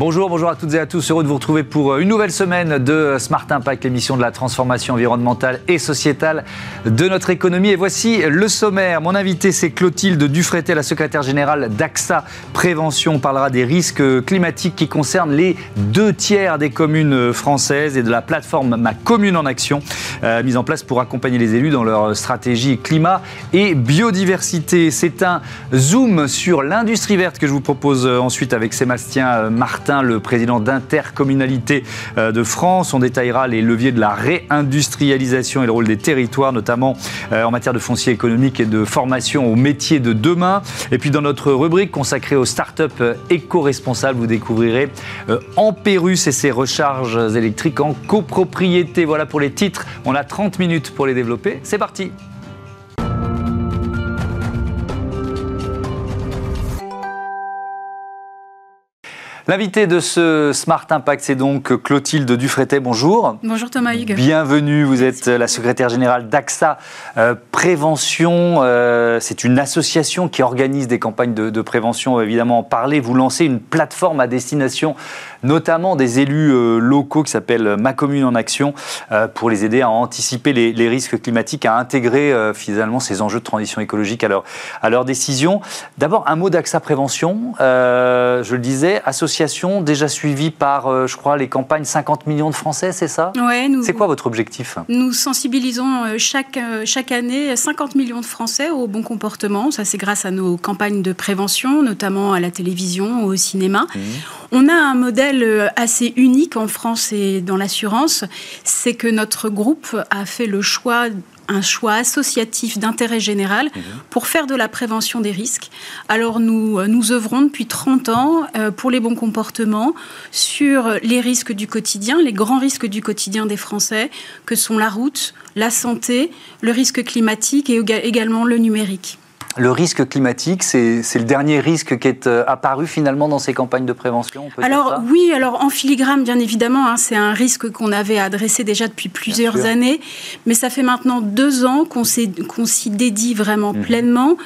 Bonjour, bonjour à toutes et à tous. Heureux de vous retrouver pour une nouvelle semaine de Smart Impact, l'émission de la transformation environnementale et sociétale de notre économie. Et voici le sommaire. Mon invité, c'est Clotilde Dufreté, la secrétaire générale d'AXA Prévention. On parlera des risques climatiques qui concernent les deux tiers des communes françaises et de la plateforme Ma Commune en Action, euh, mise en place pour accompagner les élus dans leur stratégie climat et biodiversité. C'est un zoom sur l'industrie verte que je vous propose ensuite avec Sébastien Martin le président d'Intercommunalité euh, de France. On détaillera les leviers de la réindustrialisation et le rôle des territoires, notamment euh, en matière de foncier économique et de formation aux métiers de demain. Et puis dans notre rubrique consacrée aux startups euh, éco-responsables, vous découvrirez Ampérus et ses recharges électriques en copropriété. Voilà pour les titres. On a 30 minutes pour les développer. C'est parti. L'invité de ce Smart Impact, c'est donc Clotilde Dufretet. Bonjour. Bonjour Thomas Hugues. Bienvenue. Vous êtes la secrétaire générale d'AXA euh, Prévention. Euh, c'est une association qui organise des campagnes de, prévention, évidemment en parler. Vous lancez une plateforme à destination notamment des élus euh, locaux qui s'appelle Ma Commune en Action pour les aider à anticiper les, risques climatiques, à intégrer finalement ces enjeux de transition écologique à leur, à leur décision. D'abord, un mot d'AXA Prévention. je le disais, association déjà suivie par, euh, je crois, les campagnes 50 millions de Français, c'est ça? Ouais. C'est quoi votre objectif? Nous sensibilisons euh, chaque, euh, chaque année 50 millions de Français au bon comportement. Ça, c'est grâce à nos campagnes de prévention, notamment à la télévision, au cinéma. Mmh. On a un modèle assez unique en France et dans l'assurance, c'est que notre groupe a fait le choix un choix associatif d'intérêt général mhm. pour faire de la prévention des risques. Alors nous, euh, nous œuvrons depuis 30 ans euh, pour les bons comportements sur les risques du quotidien, les grands risques du quotidien des Français, que sont la route, la santé, le risque climatique et également le numérique le risque climatique, c'est le dernier risque qui est euh, apparu finalement dans ces campagnes de prévention Alors oui, alors en filigrane, bien évidemment, hein, c'est un risque qu'on avait adressé déjà depuis plusieurs années, mais ça fait maintenant deux ans qu'on s'y dédie vraiment mhm. pleinement.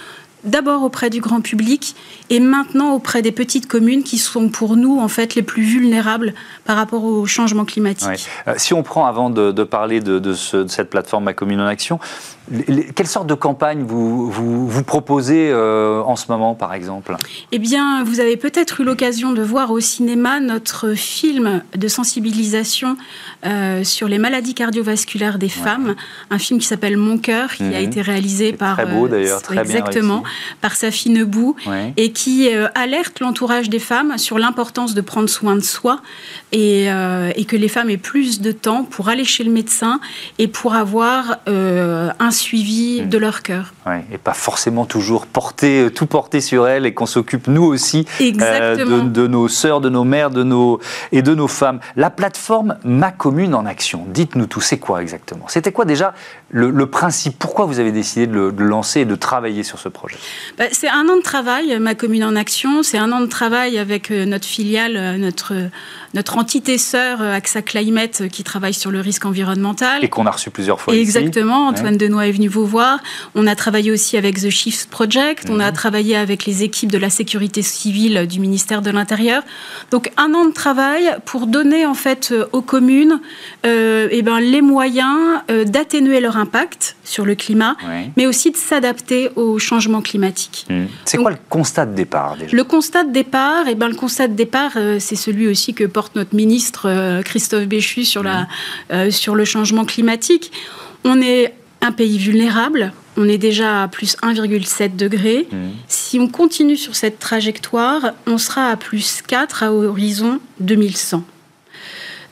D'abord auprès du grand public et maintenant auprès des petites communes qui sont pour nous en fait les plus vulnérables par rapport au changement climatique. Euh, si on prend avant de, parler de, cette plateforme Ma Commune en Action, quelle sorte de campagne vous, vous, proposez euh, en ce moment par exemple? Eh bien, vous avez peut-être eu l'occasion de voir au cinéma notre film de sensibilisation euh, sur les maladies cardiovasculaires des femmes, un film qui s'appelle Mon cœur, qui a mhm. été réalisé par... Très beau d'ailleurs, très exactement, par Safi Nebou, et qui euh, alerte l'entourage des femmes sur l'importance de prendre soin de soi et, euh, et, que les femmes aient plus de temps pour aller chez le médecin et pour avoir euh, un suivi mm. de leur cœur. et pas forcément toujours porter, tout porter sur elles et qu'on s'occupe nous aussi de, de, nos sœurs, de nos mères de nos, et de nos femmes. La plateforme Ma Commune en Action, dites-nous tout, c'est quoi exactement? C'était quoi déjà le, principe Pourquoi vous avez décidé de le, lancer et de travailler sur ce projet? Bah, C'est un an de travail, Ma Commune en Action. C'est un an de travail avec euh, notre filiale, euh, notre, notre entité sœur euh, AXA Climate qui travaille sur le risque environnemental. Et qu'on a reçu plusieurs fois. Exactement. Antoine Denois est venu vous voir. On a travaillé aussi avec The Shift Project. On a mhm. travaillé avec les équipes de la sécurité civile du ministère de l'Intérieur. Donc un an de travail pour donner en fait aux communes euh, eh ben, les moyens d'atténuer leur impact sur le climat, mais aussi de s'adapter au changement climatique. Mhm. C'est quoi le constat de départ déjà? Le constat de départ, eh ben, le constat de départ, euh, c'est celui aussi que porte notre ministre euh, Christophe Béchu sur, la, euh, sur le changement climatique. On est un pays vulnérable. On est déjà à plus 1,7 degré. Mmh. Si on continue sur cette trajectoire, on sera à plus 4 à horizon 2100.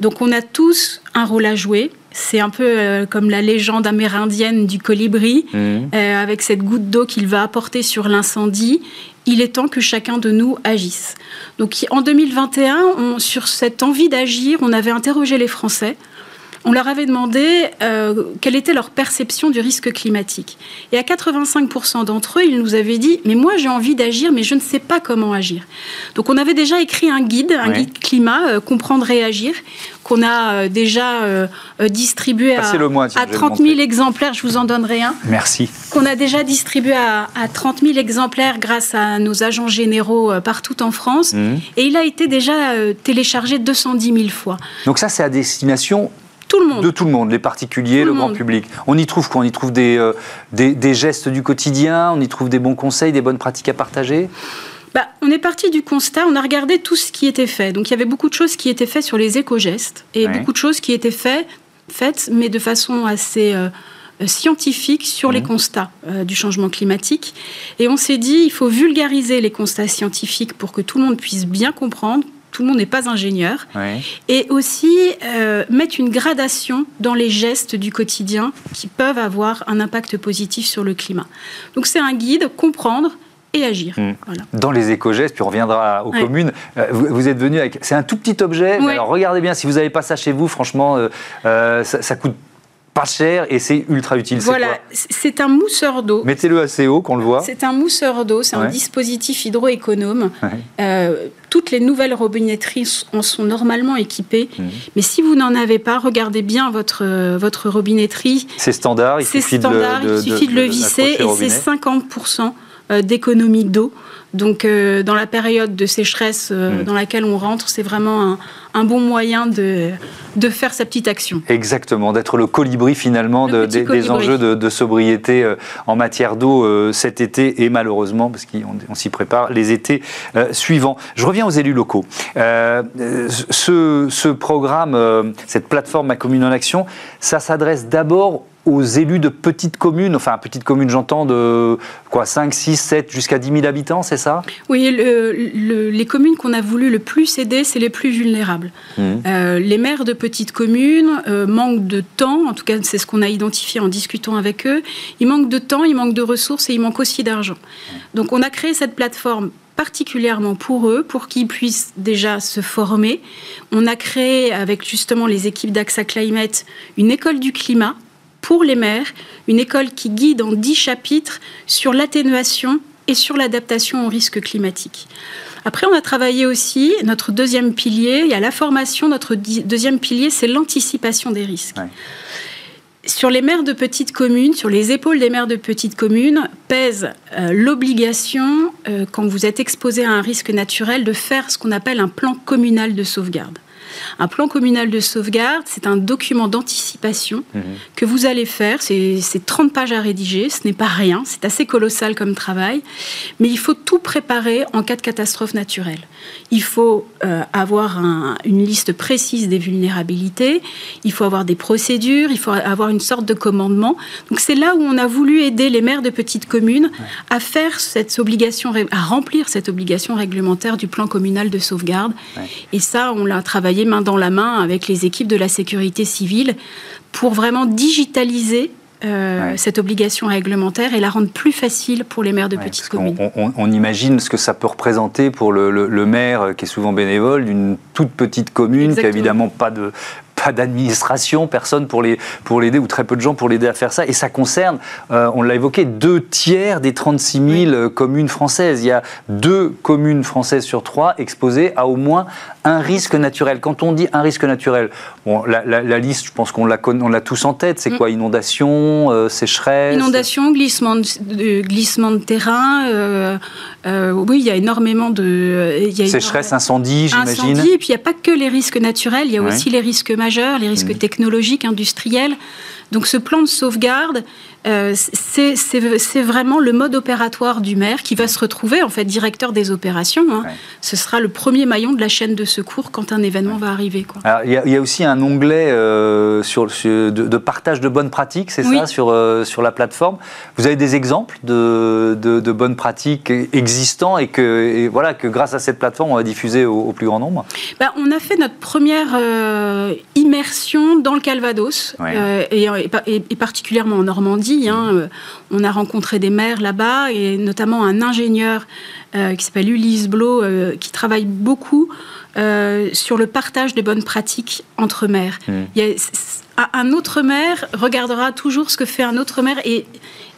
Donc on a tous un rôle à jouer. C'est un peu euh, comme la légende amérindienne du colibri, mhm. euh, avec cette goutte d'eau qu'il va apporter sur l'incendie. Il est temps que chacun de nous agisse. Donc en 2021, sur cette envie d'agir, on avait interrogé les Français on leur avait demandé euh, quelle était leur perception du risque climatique. Et à 85% d'entre eux, ils nous avaient dit Mais moi, j'ai envie d'agir, mais je ne sais pas comment agir. Donc, on avait déjà écrit un guide, un guide climat, euh, Comprendre et agir, qu'on a euh, déjà distribué à, à 30 000 exemplaires. Je vous en donnerai un. Merci. Qu'on a déjà distribué à, 30 000 exemplaires grâce à nos agents généraux partout en France. Mmh. Et il a été déjà téléchargé 210 000 fois. Donc, ça, c'est à destination tout le monde. De tout le monde, les particuliers, le, grand public. On y trouve quoi? On y trouve euh, des, des, gestes du quotidien, on y trouve des bons conseils, des bonnes pratiques à partager? Bah, on est parti du constat, on a regardé tout ce qui était fait. Donc il y avait beaucoup de choses qui étaient faites sur les éco-gestes et beaucoup de choses qui étaient faites, faites mais de façon assez euh, scientifique sur les mmh. constats euh, du changement climatique. Et on s'est dit, il faut vulgariser les constats scientifiques pour que tout le monde puisse bien comprendre, tout le monde n'est pas ingénieur. Et aussi euh, mettre une gradation dans les gestes du quotidien qui peuvent avoir un impact positif sur le climat. Donc c'est un guide, comprendre et agir. Hmm. Dans les éco-gestes, puis on reviendra aux communes, euh, vous, êtes venu avec... C'est un tout petit objet, alors regardez bien, si vous n'avez pas ça chez vous, franchement, euh, ça, ça coûte pas cher et c'est ultra utile. Voilà, c'est un mousseur d'eau. Mettez-le assez haut qu'on le voit. C'est un mousseur d'eau, c'est un dispositif hydroéconome. Euh, toutes les nouvelles robinetteries en sont normalement équipées. Mhm. Mais si vous n'en avez pas, regardez bien votre, votre robinetterie. C'est standard, il suffit, standard, de, il suffit de, le visser et c'est 50% euh, d'économie d'eau. Donc, euh, dans la période de sécheresse mhm. dans laquelle on rentre, c'est vraiment un, un bon moyen de, de faire sa petite action. Exactement, d'être le colibri finalement des, enjeux de, sobriété euh, en matière d'eau euh, cet été et malheureusement, parce qu'on s'y prépare, les étés euh, suivants. Je reviens aux élus locaux. ce, ce, programme, cette plateforme Ma Commune en Action, ça s'adresse d'abord aux élus de petites communes, enfin petites communes j'entends de quoi 5, 6, 7 jusqu'à 10 000 habitants, c'est ça? Oui, les communes qu'on a voulu le plus aider, c'est les plus vulnérables. Mmh. Euh, les maires de petites communes euh, manquent de temps, en tout cas c'est ce qu'on a identifié en discutant avec eux, ils manquent de temps, ils manquent de ressources et ils manquent aussi d'argent. Donc on a créé cette plateforme particulièrement pour eux, pour qu'ils puissent déjà se former. On a créé avec justement les équipes d'AXA Climate une école du climat pour les maires, une école qui guide en dix chapitres sur l'atténuation et sur l'adaptation aux risques climatiques. Après, on a travaillé aussi, notre deuxième pilier, il y a la formation, notre deuxième pilier, c'est l'anticipation des risques. Sur les maires de petites communes, sur les épaules des maires de petites communes, pèse euh, l'obligation, euh, quand vous êtes exposé à un risque naturel, de faire ce qu'on appelle un plan communal de sauvegarde. Un plan communal de sauvegarde, c'est un document d'anticipation mhm. que vous allez faire. C'est 30 pages à rédiger, ce n'est pas rien, c'est assez colossal comme travail, mais il faut tout préparer en cas de catastrophe naturelle. Il faut euh, avoir une liste précise des vulnérabilités, il faut avoir des procédures, il faut avoir une sorte de commandement. Donc c'est là où on a voulu aider les maires de petites communes à faire cette obligation, à remplir cette obligation réglementaire du plan communal de sauvegarde. Et ça, on l'a travaillé main dans la main avec les équipes de la sécurité civile pour vraiment digitaliser euh, cette obligation réglementaire et la rendre plus facile pour les maires de petites communes. On, imagine ce que ça peut représenter pour le, maire qui est souvent bénévole d'une toute petite commune qui n'a évidemment pas de, pas d'administration, personne pour l'aider, pour ou très peu de gens pour l'aider à faire ça. Et ça concerne, euh, on l'a évoqué, deux tiers des 36 000 communes françaises. Il y a deux communes françaises sur trois exposées à au moins un risque naturel. Quand on dit un risque naturel, bon, la, liste, je pense qu'on l'a, on l'a tous en tête. C'est mm. quoi Inondation, euh, sécheresse? Inondation, glissement de, glissement de terrain. Euh, oui, il y a énormément de. sécheresse, incendie, j'imagine. Incendie, et puis il n'y a pas que les risques naturels, il y a aussi les risques majeurs les risques mmh. technologiques, industriels. Donc ce plan de sauvegarde, euh, c'est vraiment le mode opératoire du maire qui va se retrouver en fait directeur des opérations. Hein. Ce sera le premier maillon de la chaîne de secours quand un événement va arriver. Il y, a aussi un onglet euh, sur, de, partage de bonnes pratiques, c'est ça, sur, euh, sur la plateforme. Vous avez des exemples de, de, bonnes pratiques existants et que, voilà, que grâce à cette plateforme, on va diffuser au, plus grand nombre? Ben, On a fait notre première immersion dans le Calvados et, et particulièrement en Normandie Hein, euh, on a rencontré des maires là-bas et notamment un ingénieur euh, qui s'appelle Ulysse Blo, euh, qui travaille beaucoup sur le partage des bonnes pratiques entre maires. Mmh. Un autre maire regardera toujours ce que fait un autre maire et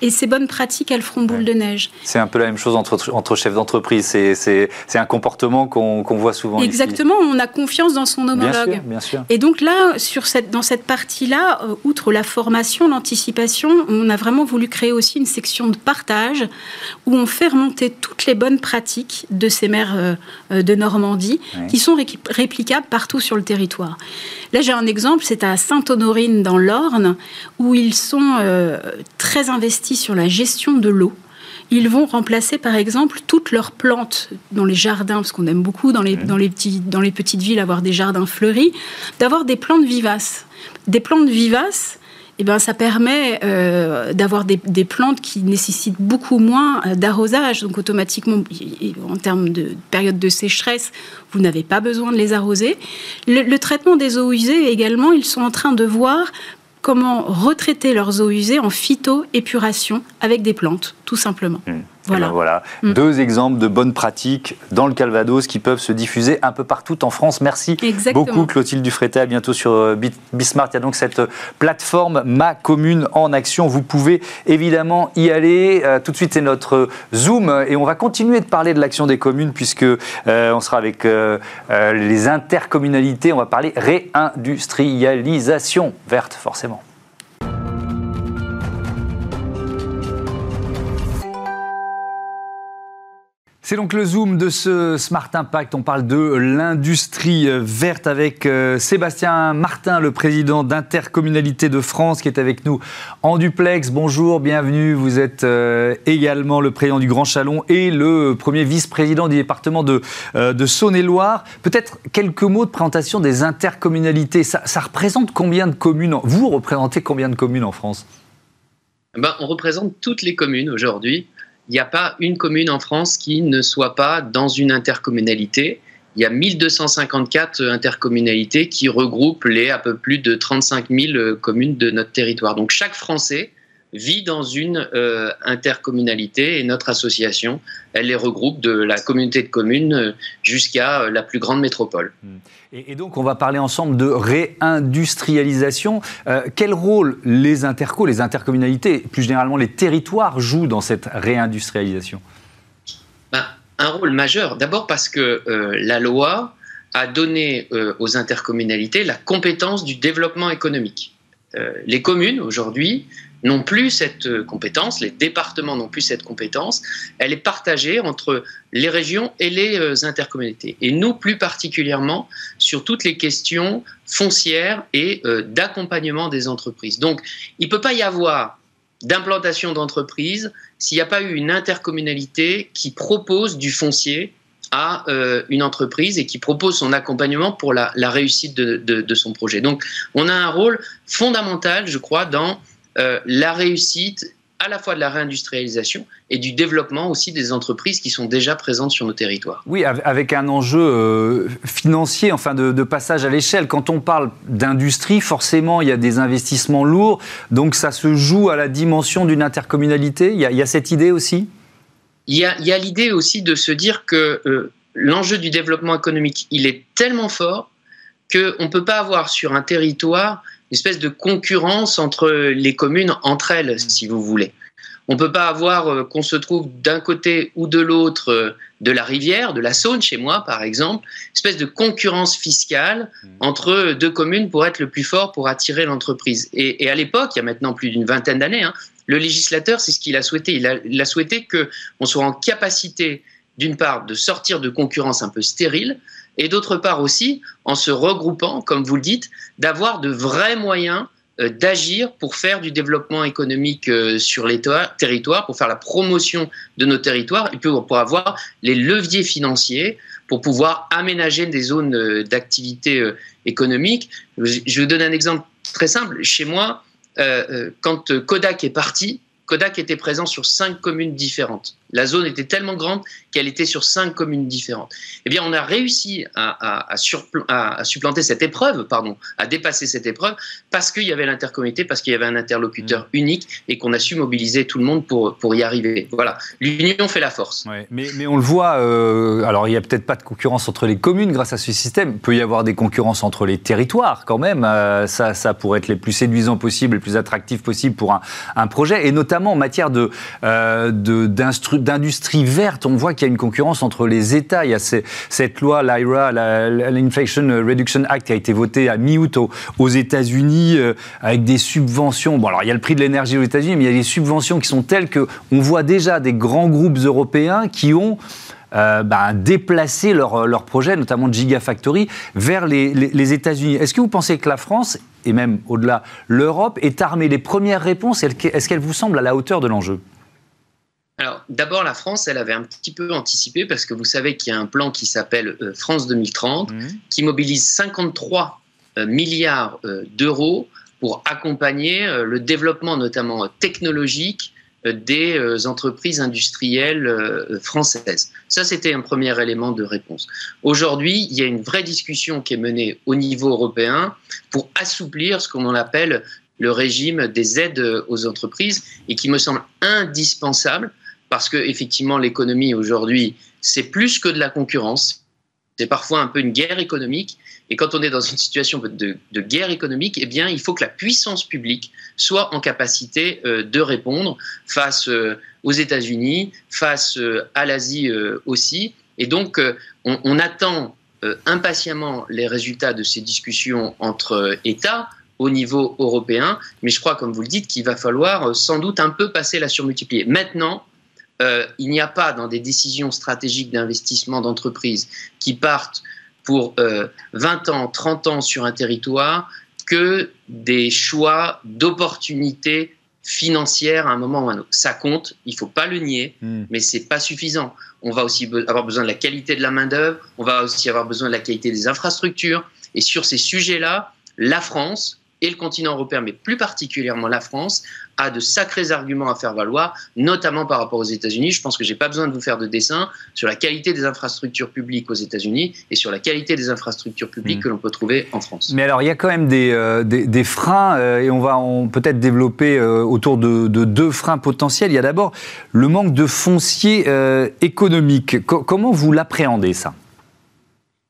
et ces bonnes pratiques, elles feront boule de neige. C'est un peu la même chose entre, entre chefs d'entreprise. C'est un comportement qu'on voit souvent. Exactement, on a confiance dans son homologue. Bien sûr, Et donc là, sur cette, dans cette partie-là, euh, outre la formation, l'anticipation, on a vraiment voulu créer aussi une section de partage où on fait remonter toutes les bonnes pratiques de ces maires euh, euh, de Normandie qui sont réplicables partout sur le territoire. Là, j'ai un exemple, c'est à Dans l'Orne où ils sont très investis sur la gestion de l'eau. Ils vont remplacer, par exemple, toutes leurs plantes dans les jardins, parce qu'on aime beaucoup dans les, dans, les petits, dans les petites villes avoir des jardins fleuris, d'avoir des plantes vivaces. Des plantes vivaces, eh ben, ça permet euh, d'avoir des, plantes qui nécessitent beaucoup moins euh, d'arrosage. Donc automatiquement, en termes de période de sécheresse, vous n'avez pas besoin de les arroser. Le, traitement des eaux usées également, ils sont en train de voir comment retraiter leurs eaux usées en phytoépuration avec des plantes, tout simplement. Hmm. Voilà. Eh ben voilà. Mm. Deux exemples de bonnes pratiques dans le Calvados qui peuvent se diffuser un peu partout en France. Merci beaucoup Clotilde Dufretet. À bientôt sur euh, Bismart. Il y a donc cette plateforme Ma Commune en Action. Vous pouvez évidemment y aller. Euh, tout de suite, c'est notre Zoom et on va continuer de parler de l'action des communes puisque euh, on sera avec les intercommunalités. On va parler réindustrialisation verte, forcément. C'est donc le zoom de ce Smart Impact. On parle de l'industrie verte avec euh, Sébastien Martin, le président d'Intercommunalité de France, qui est avec nous en duplex. Bonjour, bienvenue. Vous êtes euh, également le président du Grand Chalon et le premier vice-président du département de, euh, Saône-et-Loire. Peut-être quelques mots de présentation des intercommunalités. Ça, représente combien de communes Vous représentez combien de communes en France? Ben, On représente toutes les communes aujourd'hui il n'y a pas une commune en France qui ne soit pas dans une intercommunalité. Il y a 1254 intercommunalités qui regroupent les à peu plus de 35 000 communes de notre territoire. Donc chaque Français vit dans une euh, intercommunalité et notre association, elle les regroupe de la communauté de communes euh, jusqu'à euh, la plus grande métropole. Et, donc on va parler ensemble de réindustrialisation. quel rôle les intercos, les intercommunalités, plus généralement les territoires jouent dans cette réindustrialisation? Ben, Un rôle majeur. D'abord parce que la loi a donné aux intercommunalités la compétence du développement économique. les communes aujourd'hui n'ont plus cette euh, compétence, les départements n'ont plus cette compétence, elle est partagée entre les régions et les euh, intercommunalités. Et nous, plus particulièrement, sur toutes les questions foncières et euh, d'accompagnement des entreprises. Donc, il ne peut pas y avoir d'implantation d'entreprise s'il n'y a pas eu une intercommunalité qui propose du foncier à une entreprise et qui propose son accompagnement pour la, réussite de, de, son projet. Donc, on a un rôle fondamental, je crois, dans euh, la réussite à la fois de la réindustrialisation et du développement aussi des entreprises qui sont déjà présentes sur nos territoires. Oui, avec un enjeu euh, financier, enfin de, passage à l'échelle. Quand on parle d'industrie, forcément, il y a des investissements lourds, donc ça se joue à la dimension d'une intercommunalité. Il y, a, cette idée aussi? Il y a, l'idée aussi de se dire que euh, l'enjeu du développement économique, il est tellement fort qu'on ne peut pas avoir sur un territoire espèce de concurrence entre les communes entre elles, mm. si vous voulez. On ne peut pas avoir euh, qu'on se trouve d'un côté ou de l'autre euh, de la rivière, de la Saône chez moi par exemple, espèce de concurrence fiscale mm. entre deux communes pour être le plus fort pour attirer l'entreprise. Et, à l'époque, il y a maintenant plus d'une vingtaine d'années, hein, le législateur, c'est ce qu'il a souhaité. Il a, il a souhaité qu'on soit en capacité, d'une part, de sortir de concurrence un peu stérile, et d'autre part aussi, en se regroupant, comme vous le dites, d'avoir de vrais moyens euh, d'agir pour faire du développement économique euh, sur les territoires, pour faire la promotion de nos territoires et pour avoir les leviers financiers pour pouvoir aménager des zones euh, d'activité économique. Je vous donner un exemple très simple. Chez moi, quand Kodak est parti, Kodak était présent sur cinq communes différentes. La zone était tellement grande qu'elle était sur cinq communes différentes. Eh bien, on a réussi à, à, supplanter cette épreuve, pardon, à dépasser cette épreuve, parce qu'il y avait l'intercommunauté, parce qu'il y avait un interlocuteur mmh. unique et qu'on a su mobiliser tout le monde pour, pour y arriver. Voilà, l'union fait la force. mais, mais, on le voit, euh, alors il n'y a peut-être pas de concurrence entre les communes grâce à ce système. Il peut y avoir des concurrences entre les territoires quand même. Euh, ça, ça pourrait être les plus séduisants possibles, les plus attractifs possibles pour un, un projet, et notamment en matière de, euh, d'industrie verte, on voit qu'il y a une concurrence entre les États. Il y a cette loi, l'IRA, l'Inflation Reduction Act, qui a été votée à mi-août aux, États-Unis euh, avec des subventions. Bon, alors il y a le prix de l'énergie aux États-Unis, mais il y a des subventions qui sont telles que on voit déjà des grands groupes européens qui ont euh, ben, déplacé leur, leur, projet, notamment de Gigafactory, vers les, les États-Unis. Est-ce que vous pensez que la France, et même au-delà, l'Europe, est armée? Les premières réponses, est-ce qu'elles vous semblent à la hauteur de l'enjeu? Alors, d'abord, la France, elle avait un petit peu anticipé parce que vous savez qu'il y a un plan qui s'appelle euh, France 2030 mmh. qui mobilise 53 euh, milliards euh, d'euros pour accompagner le développement notamment technologique des entreprises industrielles françaises. Ça, c'était un premier élément de réponse. Aujourd'hui, il y a une vraie discussion qui est menée au niveau européen pour assouplir ce qu'on appelle le régime des aides aux entreprises et qui me semble indispensable parce que effectivement l'économie aujourd'hui c'est plus que de la concurrence, c'est parfois un peu une guerre économique. Et quand on est dans une situation de, guerre économique, eh bien, il faut que la puissance publique soit en capacité euh, de répondre face euh, aux États-Unis, face euh, à l'Asie aussi. Et donc, on, attend impatiemment les résultats de ces discussions entre États au niveau européen. Mais je crois, comme vous le dites, qu'il va falloir sans doute un peu passer la surmultiplier. Maintenant, euh, il n'y a pas dans des décisions stratégiques d'investissement d'entreprise qui partent pour 20 euh, ans, 30 ans sur un territoire que des choix d'opportunités financières à un moment ou à un autre. Ça compte, il ne faut pas le nier, hmm. mais ce n'est pas suffisant. On va aussi avoir besoin de la qualité de la main-d'œuvre, on va aussi avoir besoin de la qualité des infrastructures. Et sur ces sujets-là, la France, et le continent européen, mais plus particulièrement la France, a de sacrés arguments à faire valoir, notamment par rapport aux États-Unis. Je pense que je n'ai pas besoin de vous faire de dessin sur la qualité des infrastructures publiques aux États-Unis et sur la qualité des infrastructures publiques hmm. que l'on peut trouver en France. Mais alors, il y a quand même des, euh, des, freins, euh, et on va peut-être développer euh, autour de, deux freins potentiels. Il y a d'abord le manque de foncier économique. comment vous l'appréhendez, ça?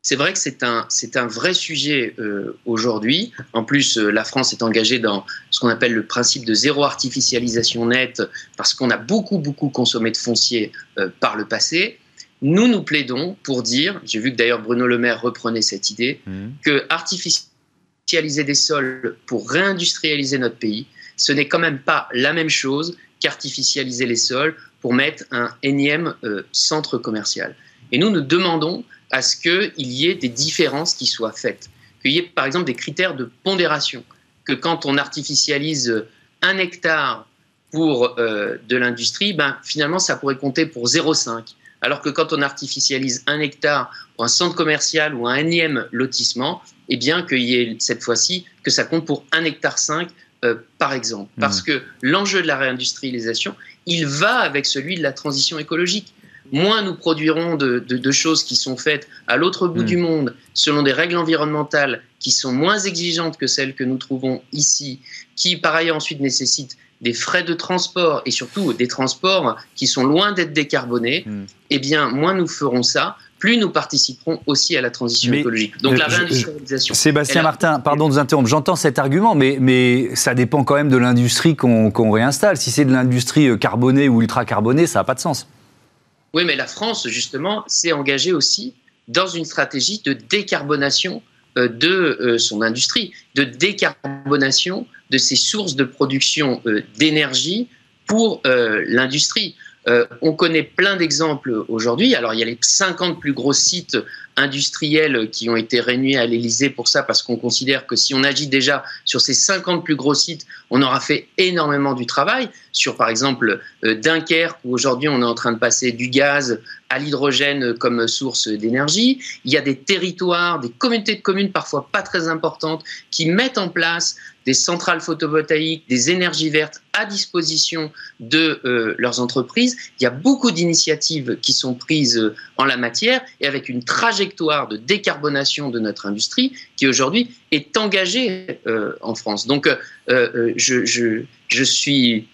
C'est vrai que c'est un, c'est un vrai sujet euh, aujourd'hui. En plus, euh, la France est engagée dans ce qu'on appelle le principe de zéro artificialisation nette parce qu'on a beaucoup, beaucoup consommé de foncier euh, par le passé. Nous, nous plaidons pour dire, j'ai vu que d'ailleurs Bruno Le Maire reprenait cette idée, mmh. que artificialiser des sols pour réindustrialiser notre pays, ce n'est quand même pas la même chose qu'artificialiser les sols pour mettre un énième centre commercial. Et nous, nous demandons à ce qu'il y ait des différences qui soient faites, qu'il y ait par exemple des critères de pondération, que quand on artificialise un hectare pour euh, de l'industrie, ben, finalement ça pourrait compter pour 0,5. Alors que quand on artificialise un hectare pour un centre commercial ou un énième lotissement, eh bien qu'il y ait cette fois-ci que ça compte pour un hectare 5 euh, par exemple. Parce mmh. que l'enjeu de la réindustrialisation, il va avec celui de la transition écologique moins nous produirons de, choses qui sont faites à l'autre bout hmm. du monde selon des règles environnementales qui sont moins exigeantes que celles que nous trouvons ici, qui par ailleurs ensuite nécessitent des frais de transport et surtout des transports qui sont loin d'être décarbonés, hmm. eh bien, moins nous ferons ça, plus nous participerons aussi à la transition écologique. Donc la réindustrialisation. Sébastien Martin, pardon de vous interrompre, j'entends cet argument, mais, mais ça dépend quand même de l'industrie qu'on réinstalle. Si c'est de l'industrie euh, carbonée ou ultra carbonée, ça n'a pas de sens. Oui, mais la France, justement, s'est engagée aussi dans une stratégie de décarbonation euh, de euh, son industrie, de décarbonation de ses sources de production euh, d'énergie pour l'industrie. On connaît plein d'exemples aujourd'hui. Alors, il y a les 50 plus gros sites industriels qui ont été réunis à l'Élysée pour ça, parce qu'on considère que si on agit déjà sur ces 50 plus gros sites, on aura fait énormément du travail. Sur, par exemple, euh, Dunkerque, où aujourd'hui on est en train de passer du gaz à l'hydrogène comme source d'énergie. Il y a des territoires, des communautés de communes parfois pas très importantes, qui mettent en place des centrales photovoltaïques, des énergies vertes à disposition de euh, leurs entreprises. Il y a beaucoup d'initiatives qui sont prises euh, en la matière et avec une trajectoire de décarbonation de notre industrie qui aujourd'hui est engagée euh, en France. Donc, je, je, je suis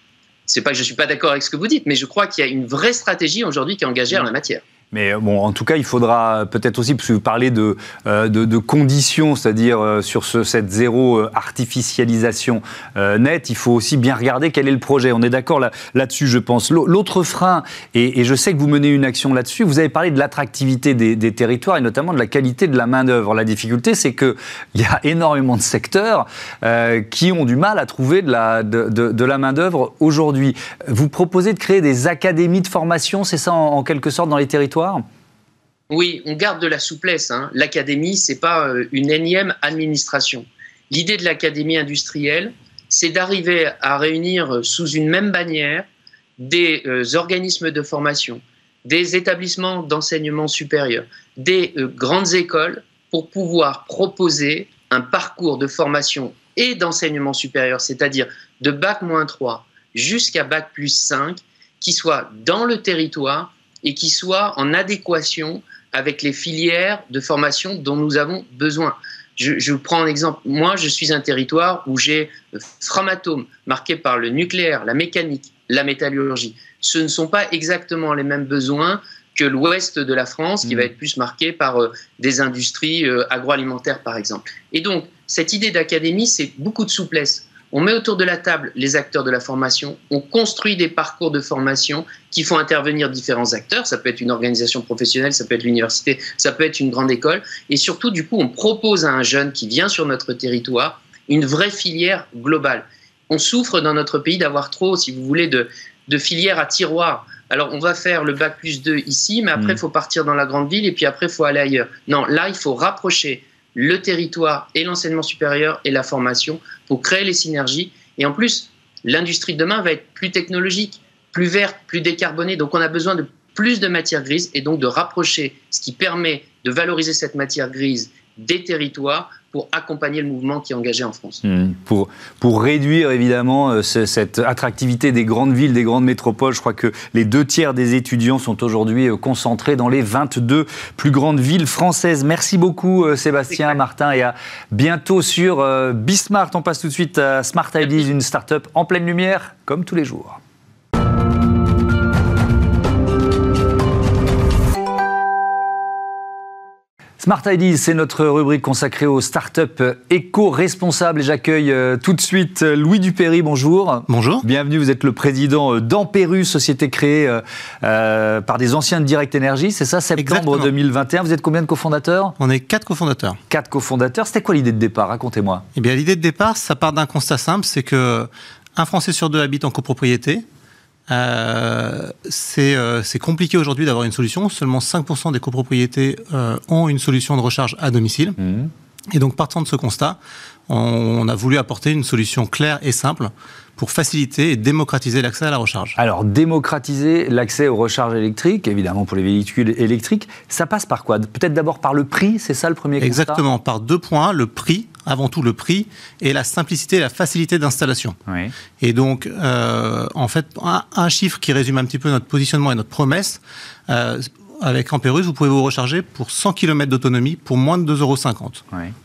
c'est pas que je suis pas d'accord avec ce que vous dites, mais je crois qu'il y a une vraie stratégie aujourd'hui qui est engagée en la matière. Mais euh, bon, en tout cas, il faudra peut-être aussi, parce vous parlez de, euh, de, conditions, c'est-à-dire euh, sur ce, cette zéro artificialisation nette, il faut aussi bien regarder quel est le projet. On est d'accord là, là-dessus, je pense. L'autre frein, et, je sais que vous menez une action là-dessus, vous avez parlé de l'attractivité des, territoires et notamment de la qualité de la main-d'œuvre. La difficulté, c'est qu'il y a énormément de secteurs qui ont du mal à trouver de la, de, de, la main-d'œuvre aujourd'hui. Vous proposez de créer des académies de formation, c'est ça en quelque sorte dans les territoires oui, on garde de la souplesse. Hein. L'académie, ce n'est pas euh, une énième administration. L'idée de l'académie industrielle, c'est d'arriver à réunir euh, sous une même bannière des euh, organismes de formation, des établissements d'enseignement supérieur, des grandes écoles pour pouvoir proposer un parcours de formation et d'enseignement supérieur, c'est-à-dire de bac moins 3 jusqu'à bac plus 5, qui soit dans le territoire et qui soit en adéquation avec les filières de formation dont nous avons besoin. Je, vous prends un exemple. Moi, je suis un territoire où j'ai Framatome, marqué par le nucléaire, la mécanique, la métallurgie. Ce ne sont pas exactement les mêmes besoins que l'ouest de la France, qui va mmh. être plus marqué par euh, des industries euh, agroalimentaires, par exemple. Et donc, cette idée d'académie, c'est beaucoup de souplesse. On met autour de la table les acteurs de la formation, on construit des parcours de formation qui font intervenir différents acteurs. Ça peut être une organisation professionnelle, ça peut être l'université, ça peut être une grande école. Et surtout, du coup, on propose à un jeune qui vient sur notre territoire une vraie filière globale. On souffre dans notre pays d'avoir trop, si vous voulez, de, filières à tiroir. Alors, on va faire le bac plus 2 ici, mais après, il mmh. faut partir dans la grande ville et puis après, il faut aller ailleurs. Non, là, il faut rapprocher le territoire et l'enseignement supérieur et la formation pour créer les synergies. Et en plus, l'industrie de demain va être plus technologique, plus verte, plus décarbonée. Donc on a besoin de plus de matière grise et donc de rapprocher ce qui permet de valoriser cette matière grise des territoires pour accompagner le mouvement qui est engagé en France. Hmm. Pour, pour réduire évidemment euh, cette attractivité des grandes villes, des grandes métropoles, je crois que les deux tiers des étudiants sont aujourd'hui euh, concentrés dans les 22 plus grandes villes françaises. Merci beaucoup euh, Sébastien, Martin et à bientôt sur Bismart. On passe tout de suite à Smart Ideas, une start-up en pleine lumière comme tous les jours. Smart Ideas, c'est notre rubrique consacrée aux startups éco-responsables. Et j'accueille euh, tout de suite euh, Louis Dupéry. Bonjour. Bonjour. Bienvenue. Vous êtes le président euh, d'Amperus, société créée par des anciens de Direct Energy. C'est ça, septembre 2021. Vous êtes combien de cofondateurs? On est quatre cofondateurs. Quatre cofondateurs. C'était quoi l'idée de départ? Racontez-moi. Eh bien, l'idée de départ, ça part d'un constat simple c'est que un Français sur deux habite en copropriété. Euh, euh, c'est compliqué aujourd'hui d'avoir une solution. Seulement 5% des copropriétés euh, ont une solution de recharge à domicile. Mmh. Et donc, partant de ce constat, on, a voulu apporter une solution claire et simple pour faciliter et démocratiser l'accès à la recharge. Alors, démocratiser l'accès aux recharges électriques, évidemment pour les véhicules électriques, ça passe par quoi? Peut-être d'abord par le prix, c'est ça le premier constat? Exactement, par deux points, le prix avant tout le prix et la simplicité et la facilité d'installation. Et donc, euh, en fait, un, chiffre qui résume un petit peu notre positionnement et notre promesse, euh, avec Amperus, vous pouvez vous recharger pour 100 km d'autonomie pour moins de 2,50 euros.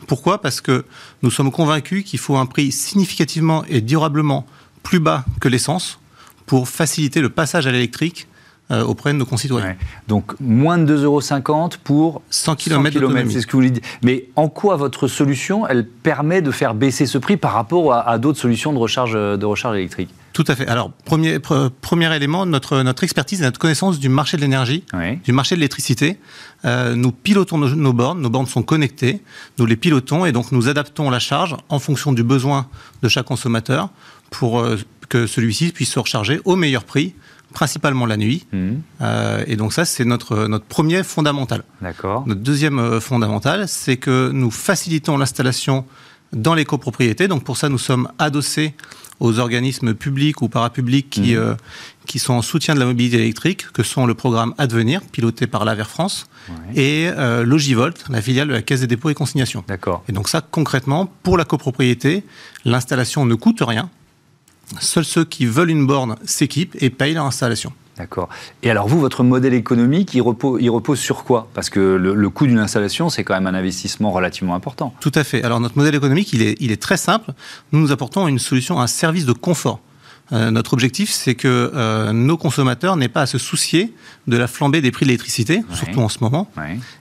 Pourquoi? Parce que nous sommes convaincus qu'il faut un prix significativement et durablement plus bas que l'essence pour faciliter le passage à l'électrique euh, auprès de nos concitoyens. Donc moins de 2,50 euros pour 100 km, c'est ce que vous dire. Mais en quoi votre solution, elle permet de faire baisser ce prix par rapport à, d'autres solutions de recharge, de recharge électrique? Tout à fait. Alors, premier, premier élément, notre, notre expertise et notre connaissance du marché de l'énergie, du marché de l'électricité. Euh, nous pilotons nos, bornes, nos bornes sont connectées, nous les pilotons et donc nous adaptons la charge en fonction du besoin de chaque consommateur pour euh, que celui-ci puisse se recharger au meilleur prix principalement la nuit. Mmh. Euh, et donc ça, c'est notre, notre premier fondamental. D'accord. Notre deuxième euh, fondamental, c'est que nous facilitons l'installation dans les copropriétés. Donc pour ça, nous sommes adossés aux organismes publics ou parapublics qui, mmh. qui sont en soutien de la mobilité électrique, que sont le programme Advenir, piloté par l'Aver France, et Logivolt, la filiale de la Caisse des dépôts et consignations. D'accord. Et donc ça, concrètement, pour la copropriété, l'installation ne coûte rien. Seuls ceux qui veulent une borne s'équipent et payent leur installation. D'accord. Et alors vous, votre modèle économique, il repose, il repose sur quoi? Parce que le, coût d'une installation, c'est quand même un investissement relativement important. Tout à fait. Alors notre modèle économique, il est, il est très simple. Nous nous apportons une solution, un service de confort. Euh, notre objectif, c'est que euh, nos consommateurs n'aient pas à se soucier de la flambée des prix de l'électricité, surtout en ce moment.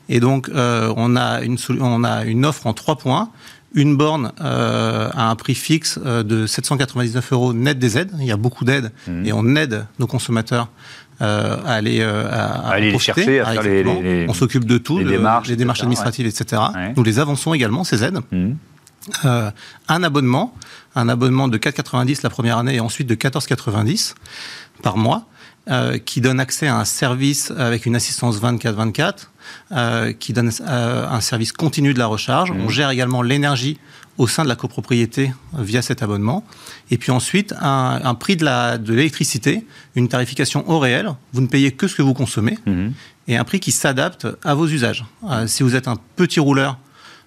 Et donc, euh, on, a une, on a une offre en trois points une borne euh, à un prix fixe euh, de 799 euros net des aides. Il y a beaucoup d'aides mmh. et on aide nos consommateurs euh, à aller, à, les chercher, à faire les, On s'occupe de tout, les démarches, les démarches administratives, etc. Nous les avançons également, ces aides. Mmh. un abonnement, un abonnement de 4,90 la première année et ensuite de 14,90 par mois. Euh, qui donne accès à un service avec une assistance 24-24, euh, qui donne euh, un service continu de la recharge. Mmh. On gère également l'énergie au sein de la copropriété via cet abonnement. Et puis ensuite, un, prix de l'électricité, de une tarification au réel. Vous ne payez que ce que vous consommez. Mmh. Et un prix qui s'adapte à vos usages. si vous êtes un petit rouleur,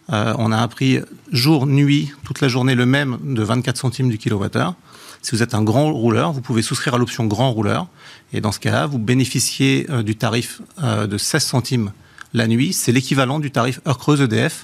on a un prix jour, nuit, toute la journée le même de 24 centimes du kilowattheure. Si vous êtes un grand rouleur, vous pouvez souscrire à l'option grand rouleur. Et dans ce cas-là, vous bénéficiez euh, du tarif euh, de 16 centimes la nuit. C'est l'équivalent du tarif heure creuse EDF,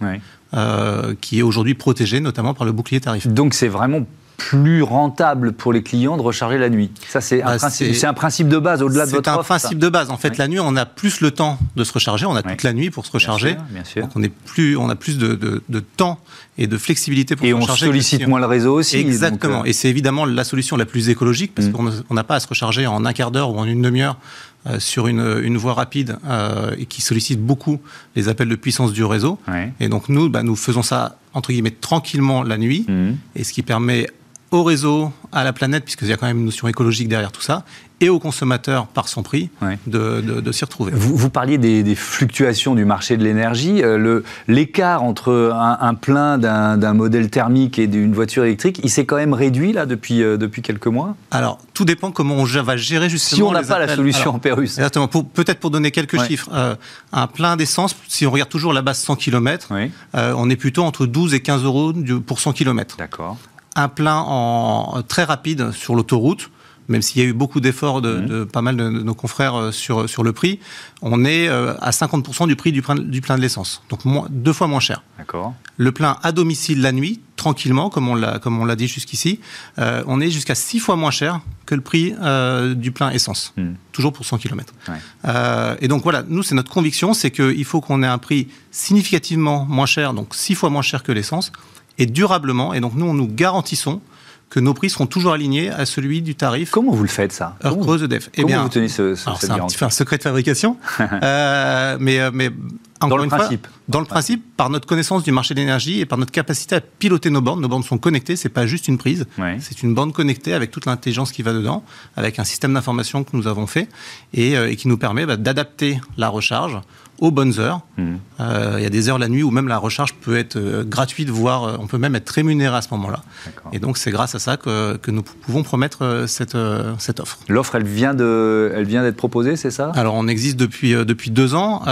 euh, qui est aujourd'hui protégé notamment par le bouclier tarif. Donc c'est vraiment plus rentable pour les clients de recharger la nuit. Ça, c'est un, bah, un, principe de base au-delà de votre C'est un principe de base. En fait, la nuit, on a plus le temps de se recharger. On a toute la nuit pour se recharger. Bien sûr, Donc, on, est plus, on a plus de, de, temps et de flexibilité pour se recharger. Et on sollicite moins le réseau aussi. Exactement. Euh, et c'est évidemment la solution la plus écologique parce mm. qu'on n'a pas à se recharger en un quart d'heure ou en une demi-heure euh, sur une, une, voie rapide euh, et qui sollicite beaucoup les appels de puissance du réseau. Et donc nous, bah, nous faisons ça entre guillemets tranquillement la nuit, mm. et ce qui permet au réseau, à la planète, puisqu'il y a quand même une notion écologique derrière tout ça, et aux consommateurs par son prix de, de, s'y retrouver. Vous, vous parliez des, fluctuations du marché de l'énergie. Euh, l'écart entre un, plein d'un modèle thermique et d'une voiture électrique, il s'est quand même réduit là depuis, euh, depuis quelques mois? Alors, tout dépend comment on va gérer justement. Si on n'a pas la solution en Pérus. Exactement. Peut-être pour donner quelques chiffres. Euh, un plein d'essence, si on regarde toujours la base 100 km, on est plutôt entre 12 et 15 euros pour 100 km. D'accord un plein en, très rapide sur l'autoroute, même s'il y a eu beaucoup d'efforts de, pas mal de, nos confrères euh, sur, sur le prix, on est euh, à 50% du prix du plein, du plein de l'essence. Donc deux fois moins cher. Le plein à domicile la nuit, tranquillement, comme on l'a, dit jusqu'ici, euh, on est jusqu'à six fois moins cher que le prix du plein essence. Hmm. Toujours pour 100 km. et donc voilà, nous, c'est notre conviction, c'est qu'il faut qu'on ait un prix significativement moins cher, donc six fois moins cher que l'essence, et durablement. Et donc nous, nous garantissons que nos prix seront toujours alignés à celui du tarif. Comment vous le faites ça Heure creuse EDF. Eh bien, vous tenez ce, ce C'est un petit peu un secret de fabrication, euh, mais, euh, mais dans le principe. Dans le principe, par notre connaissance du marché de l'énergie et par notre capacité à piloter nos bornes. Nos bornes sont connectées, c'est pas juste une prise, c'est une borne connectée avec toute l'intelligence qui va dedans, avec un système d'information que nous avons fait et, euh, qui nous permet bah, d'adapter la recharge aux bonnes heures. Hmm. Euh, il y a des heures la nuit où même la recharge peut être euh, gratuite, voire euh, on peut même être rémunéré à ce moment-là. Et donc c'est grâce à ça que, que, nous pouvons promettre cette, cette offre. L'offre, elle vient de, elle vient d'être proposée, c'est ça? Alors on existe depuis depuis deux ans.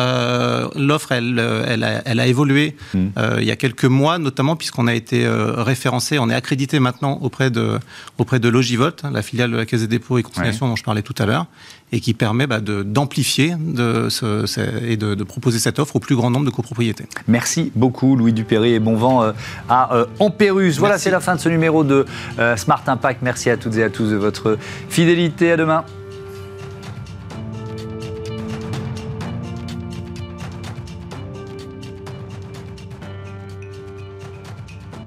L'offre, elle, elle a, elle, a, évolué hmm. il y a quelques mois, notamment puisqu'on a été référencé, on est accrédité maintenant auprès de auprès de Logivolt, la filiale de la Caisse des dépôts et consignations dont je parlais tout à l'heure, et qui permet bah, d'amplifier et de, proposer cette offre au plus grand nombre de copropriétés. Merci beaucoup Louis Dupéry et bon vent euh, à euh, Ampérus. Voilà, c'est la fin de ce numéro de euh, Smart Impact. Merci à toutes et à tous de votre fidélité. À demain.